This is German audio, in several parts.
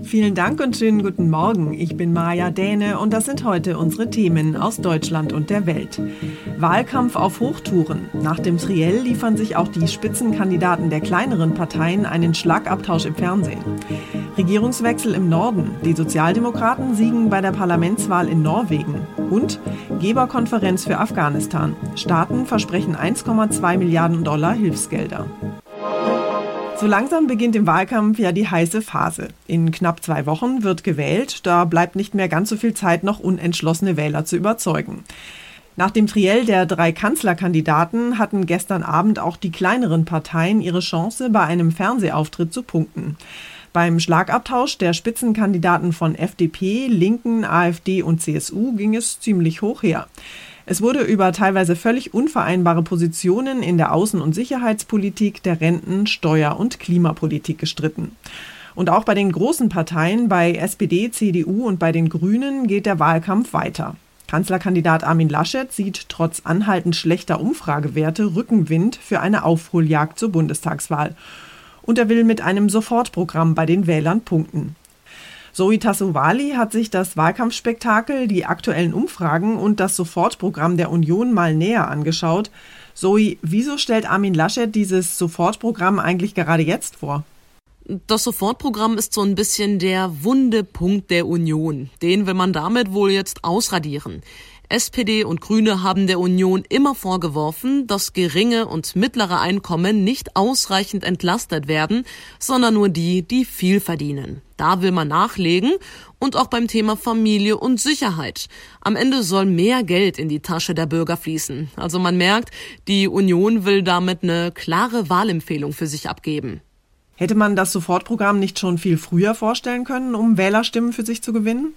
Vielen Dank und schönen guten Morgen. Ich bin Maja Däne und das sind heute unsere Themen aus Deutschland und der Welt. Wahlkampf auf Hochtouren. Nach dem Triell liefern sich auch die Spitzenkandidaten der kleineren Parteien einen Schlagabtausch im Fernsehen. Regierungswechsel im Norden. Die Sozialdemokraten siegen bei der Parlamentswahl in Norwegen. Und Geberkonferenz für Afghanistan. Staaten versprechen 1,2 Milliarden Dollar Hilfsgelder. So langsam beginnt im Wahlkampf ja die heiße Phase. In knapp zwei Wochen wird gewählt, da bleibt nicht mehr ganz so viel Zeit, noch unentschlossene Wähler zu überzeugen. Nach dem Triell der drei Kanzlerkandidaten hatten gestern Abend auch die kleineren Parteien ihre Chance, bei einem Fernsehauftritt zu punkten. Beim Schlagabtausch der Spitzenkandidaten von FDP, Linken, AfD und CSU ging es ziemlich hoch her. Es wurde über teilweise völlig unvereinbare Positionen in der Außen- und Sicherheitspolitik, der Renten-, Steuer- und Klimapolitik gestritten. Und auch bei den großen Parteien, bei SPD, CDU und bei den Grünen geht der Wahlkampf weiter. Kanzlerkandidat Armin Laschet sieht trotz anhaltend schlechter Umfragewerte Rückenwind für eine Aufholjagd zur Bundestagswahl. Und er will mit einem Sofortprogramm bei den Wählern punkten. Zoe Tassovali hat sich das Wahlkampfspektakel, die aktuellen Umfragen und das Sofortprogramm der Union mal näher angeschaut. Zoe, wieso stellt Armin Laschet dieses Sofortprogramm eigentlich gerade jetzt vor? Das Sofortprogramm ist so ein bisschen der Wundepunkt der Union. Den will man damit wohl jetzt ausradieren. SPD und Grüne haben der Union immer vorgeworfen, dass geringe und mittlere Einkommen nicht ausreichend entlastet werden, sondern nur die, die viel verdienen. Da will man nachlegen und auch beim Thema Familie und Sicherheit. Am Ende soll mehr Geld in die Tasche der Bürger fließen. Also man merkt, die Union will damit eine klare Wahlempfehlung für sich abgeben. Hätte man das Sofortprogramm nicht schon viel früher vorstellen können, um Wählerstimmen für sich zu gewinnen?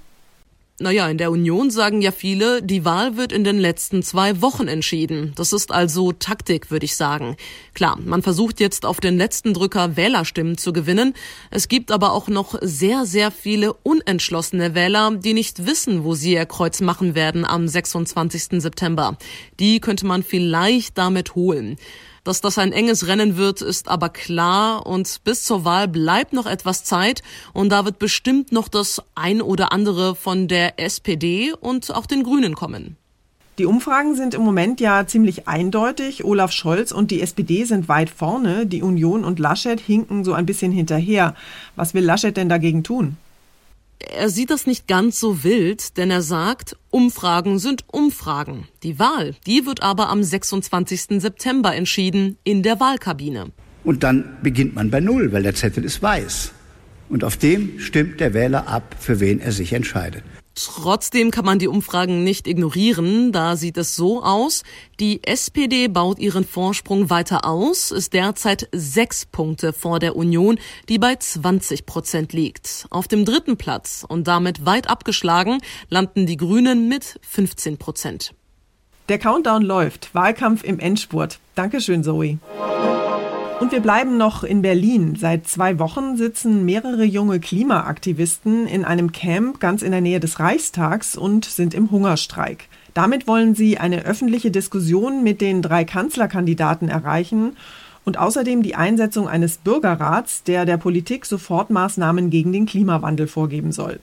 Naja, in der Union sagen ja viele, die Wahl wird in den letzten zwei Wochen entschieden. Das ist also Taktik, würde ich sagen. Klar, man versucht jetzt auf den letzten Drücker Wählerstimmen zu gewinnen. Es gibt aber auch noch sehr, sehr viele unentschlossene Wähler, die nicht wissen, wo sie ihr Kreuz machen werden am 26. September. Die könnte man vielleicht damit holen. Dass das ein enges Rennen wird, ist aber klar und bis zur Wahl bleibt noch etwas Zeit und da wird bestimmt noch das ein oder andere von der SPD und auch den Grünen kommen. Die Umfragen sind im Moment ja ziemlich eindeutig. Olaf Scholz und die SPD sind weit vorne. Die Union und Laschet hinken so ein bisschen hinterher. Was will Laschet denn dagegen tun? Er sieht das nicht ganz so wild, denn er sagt, Umfragen sind Umfragen. Die Wahl, die wird aber am 26. September entschieden in der Wahlkabine. Und dann beginnt man bei Null, weil der Zettel ist weiß. Und auf dem stimmt der Wähler ab, für wen er sich entscheidet. Trotzdem kann man die Umfragen nicht ignorieren. Da sieht es so aus. Die SPD baut ihren Vorsprung weiter aus, ist derzeit sechs Punkte vor der Union, die bei 20 Prozent liegt. Auf dem dritten Platz und damit weit abgeschlagen landen die Grünen mit 15 Prozent. Der Countdown läuft. Wahlkampf im Endspurt. Dankeschön, Zoe. Und wir bleiben noch in Berlin. Seit zwei Wochen sitzen mehrere junge Klimaaktivisten in einem Camp ganz in der Nähe des Reichstags und sind im Hungerstreik. Damit wollen sie eine öffentliche Diskussion mit den drei Kanzlerkandidaten erreichen und außerdem die Einsetzung eines Bürgerrats, der der Politik Sofortmaßnahmen gegen den Klimawandel vorgeben soll.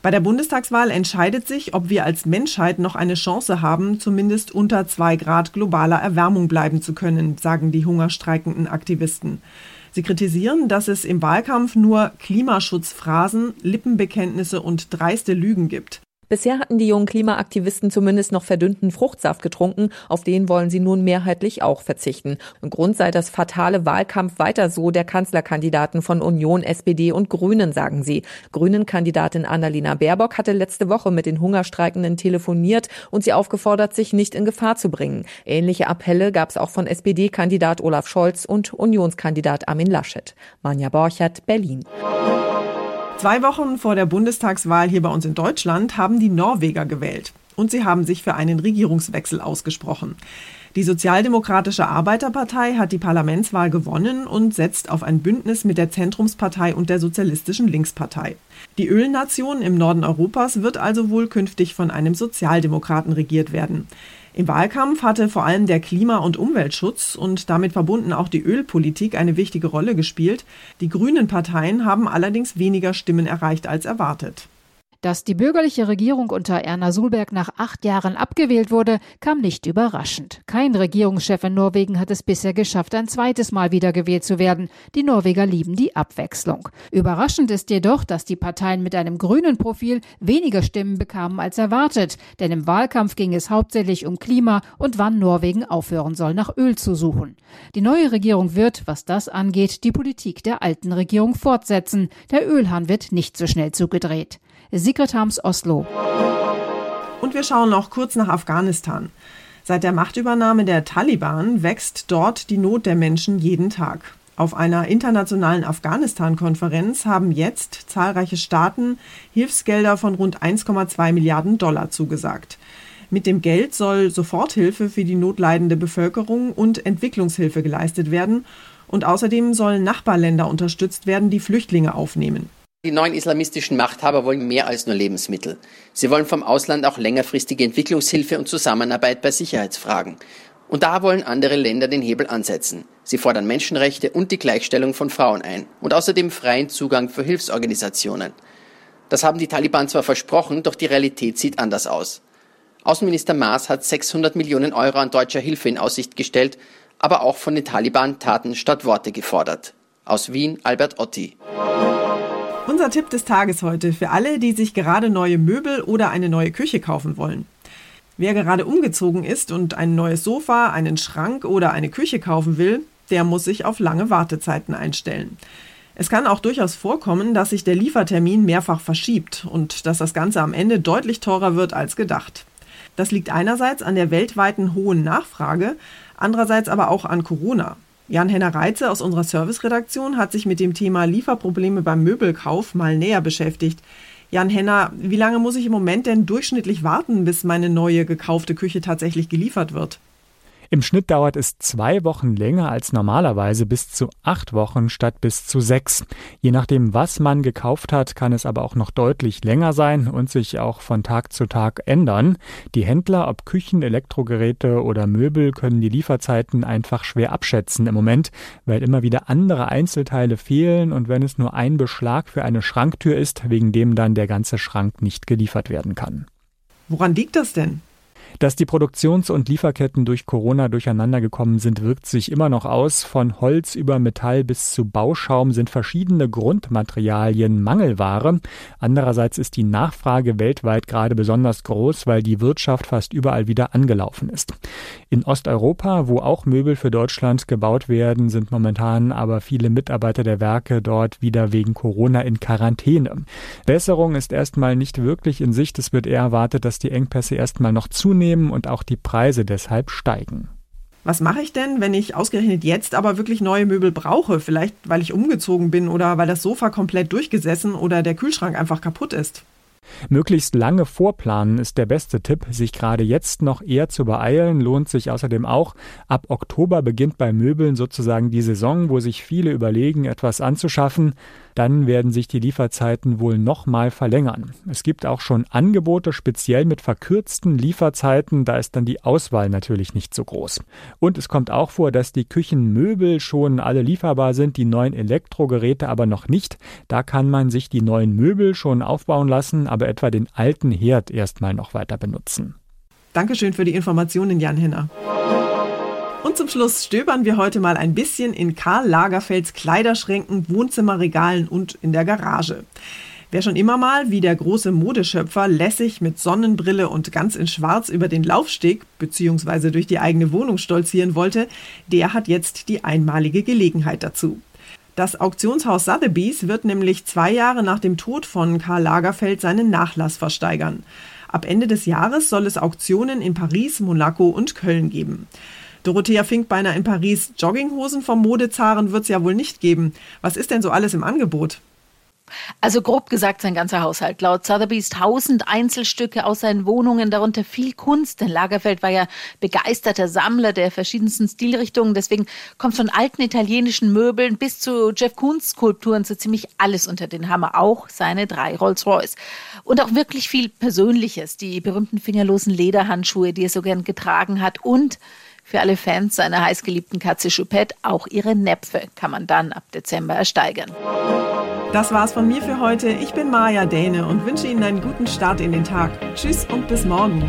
Bei der Bundestagswahl entscheidet sich, ob wir als Menschheit noch eine Chance haben, zumindest unter zwei Grad globaler Erwärmung bleiben zu können, sagen die hungerstreikenden Aktivisten. Sie kritisieren, dass es im Wahlkampf nur Klimaschutzphrasen, Lippenbekenntnisse und dreiste Lügen gibt. Bisher hatten die jungen Klimaaktivisten zumindest noch verdünnten Fruchtsaft getrunken, auf den wollen sie nun mehrheitlich auch verzichten. Und Grund sei das fatale Wahlkampf weiter so der Kanzlerkandidaten von Union, SPD und Grünen, sagen sie. Grünen-Kandidatin Annalena Baerbock hatte letzte Woche mit den Hungerstreikenden telefoniert und sie aufgefordert, sich nicht in Gefahr zu bringen. Ähnliche Appelle gab es auch von SPD-Kandidat Olaf Scholz und Unionskandidat Armin Laschet. Manja Borchert, Berlin. Zwei Wochen vor der Bundestagswahl hier bei uns in Deutschland haben die Norweger gewählt. Und sie haben sich für einen Regierungswechsel ausgesprochen. Die Sozialdemokratische Arbeiterpartei hat die Parlamentswahl gewonnen und setzt auf ein Bündnis mit der Zentrumspartei und der Sozialistischen Linkspartei. Die Ölnation im Norden Europas wird also wohl künftig von einem Sozialdemokraten regiert werden. Im Wahlkampf hatte vor allem der Klima- und Umweltschutz und damit verbunden auch die Ölpolitik eine wichtige Rolle gespielt. Die grünen Parteien haben allerdings weniger Stimmen erreicht als erwartet. Dass die bürgerliche Regierung unter Erna Sulberg nach acht Jahren abgewählt wurde, kam nicht überraschend. Kein Regierungschef in Norwegen hat es bisher geschafft, ein zweites Mal wiedergewählt zu werden. Die Norweger lieben die Abwechslung. Überraschend ist jedoch, dass die Parteien mit einem grünen Profil weniger Stimmen bekamen als erwartet. Denn im Wahlkampf ging es hauptsächlich um Klima und wann Norwegen aufhören soll, nach Öl zu suchen. Die neue Regierung wird, was das angeht, die Politik der alten Regierung fortsetzen. Der Ölhahn wird nicht so schnell zugedreht. Sigrid Harms Oslo. Und wir schauen noch kurz nach Afghanistan. Seit der Machtübernahme der Taliban wächst dort die Not der Menschen jeden Tag. Auf einer internationalen Afghanistan-Konferenz haben jetzt zahlreiche Staaten Hilfsgelder von rund 1,2 Milliarden Dollar zugesagt. Mit dem Geld soll Soforthilfe für die notleidende Bevölkerung und Entwicklungshilfe geleistet werden. Und außerdem sollen Nachbarländer unterstützt werden, die Flüchtlinge aufnehmen. Die neuen islamistischen Machthaber wollen mehr als nur Lebensmittel. Sie wollen vom Ausland auch längerfristige Entwicklungshilfe und Zusammenarbeit bei Sicherheitsfragen. Und da wollen andere Länder den Hebel ansetzen. Sie fordern Menschenrechte und die Gleichstellung von Frauen ein und außerdem freien Zugang für Hilfsorganisationen. Das haben die Taliban zwar versprochen, doch die Realität sieht anders aus. Außenminister Maas hat 600 Millionen Euro an deutscher Hilfe in Aussicht gestellt, aber auch von den Taliban Taten statt Worte gefordert. Aus Wien Albert Otti. Unser Tipp des Tages heute für alle, die sich gerade neue Möbel oder eine neue Küche kaufen wollen. Wer gerade umgezogen ist und ein neues Sofa, einen Schrank oder eine Küche kaufen will, der muss sich auf lange Wartezeiten einstellen. Es kann auch durchaus vorkommen, dass sich der Liefertermin mehrfach verschiebt und dass das Ganze am Ende deutlich teurer wird als gedacht. Das liegt einerseits an der weltweiten hohen Nachfrage, andererseits aber auch an Corona. Jan-Henner Reitze aus unserer Serviceredaktion hat sich mit dem Thema Lieferprobleme beim Möbelkauf mal näher beschäftigt. Jan-Henner, wie lange muss ich im Moment denn durchschnittlich warten, bis meine neue gekaufte Küche tatsächlich geliefert wird? Im Schnitt dauert es zwei Wochen länger als normalerweise, bis zu acht Wochen statt bis zu sechs. Je nachdem, was man gekauft hat, kann es aber auch noch deutlich länger sein und sich auch von Tag zu Tag ändern. Die Händler, ob Küchen, Elektrogeräte oder Möbel, können die Lieferzeiten einfach schwer abschätzen im Moment, weil immer wieder andere Einzelteile fehlen und wenn es nur ein Beschlag für eine Schranktür ist, wegen dem dann der ganze Schrank nicht geliefert werden kann. Woran liegt das denn? Dass die Produktions- und Lieferketten durch Corona durcheinander gekommen sind, wirkt sich immer noch aus. Von Holz über Metall bis zu Bauschaum sind verschiedene Grundmaterialien Mangelware. Andererseits ist die Nachfrage weltweit gerade besonders groß, weil die Wirtschaft fast überall wieder angelaufen ist. In Osteuropa, wo auch Möbel für Deutschland gebaut werden, sind momentan aber viele Mitarbeiter der Werke dort wieder wegen Corona in Quarantäne. Besserung ist erstmal nicht wirklich in Sicht. Es wird eher erwartet, dass die Engpässe erstmal noch zunehmen und auch die Preise deshalb steigen. Was mache ich denn, wenn ich ausgerechnet jetzt aber wirklich neue Möbel brauche? Vielleicht weil ich umgezogen bin oder weil das Sofa komplett durchgesessen oder der Kühlschrank einfach kaputt ist? Möglichst lange vorplanen ist der beste Tipp. Sich gerade jetzt noch eher zu beeilen, lohnt sich außerdem auch. Ab Oktober beginnt bei Möbeln sozusagen die Saison, wo sich viele überlegen, etwas anzuschaffen. Dann werden sich die Lieferzeiten wohl nochmal verlängern. Es gibt auch schon Angebote, speziell mit verkürzten Lieferzeiten. Da ist dann die Auswahl natürlich nicht so groß. Und es kommt auch vor, dass die Küchenmöbel schon alle lieferbar sind, die neuen Elektrogeräte aber noch nicht. Da kann man sich die neuen Möbel schon aufbauen lassen, aber etwa den alten Herd erstmal noch weiter benutzen. Dankeschön für die Informationen, Jan Henner. Und zum Schluss stöbern wir heute mal ein bisschen in Karl Lagerfelds Kleiderschränken, Wohnzimmerregalen und in der Garage. Wer schon immer mal wie der große Modeschöpfer lässig mit Sonnenbrille und ganz in Schwarz über den Laufsteg bzw. durch die eigene Wohnung stolzieren wollte, der hat jetzt die einmalige Gelegenheit dazu. Das Auktionshaus Sotheby's wird nämlich zwei Jahre nach dem Tod von Karl Lagerfeld seinen Nachlass versteigern. Ab Ende des Jahres soll es Auktionen in Paris, Monaco und Köln geben. Dorothea Finkbeiner in Paris. Jogginghosen vom Modezaren wird es ja wohl nicht geben. Was ist denn so alles im Angebot? Also grob gesagt sein ganzer Haushalt. Laut Sotheby's tausend Einzelstücke aus seinen Wohnungen, darunter viel Kunst. Denn Lagerfeld war ja begeisterter Sammler der verschiedensten Stilrichtungen. Deswegen kommt von alten italienischen Möbeln bis zu Jeff Koons Skulpturen so ziemlich alles unter den Hammer. Auch seine drei Rolls-Royce. Und auch wirklich viel Persönliches. Die berühmten fingerlosen Lederhandschuhe, die er so gern getragen hat. Und für alle Fans seiner heißgeliebten Katze Choupette auch ihre Näpfe kann man dann ab Dezember ersteigern. Das war's von mir für heute. Ich bin Maja Däne und wünsche Ihnen einen guten Start in den Tag. Tschüss und bis morgen.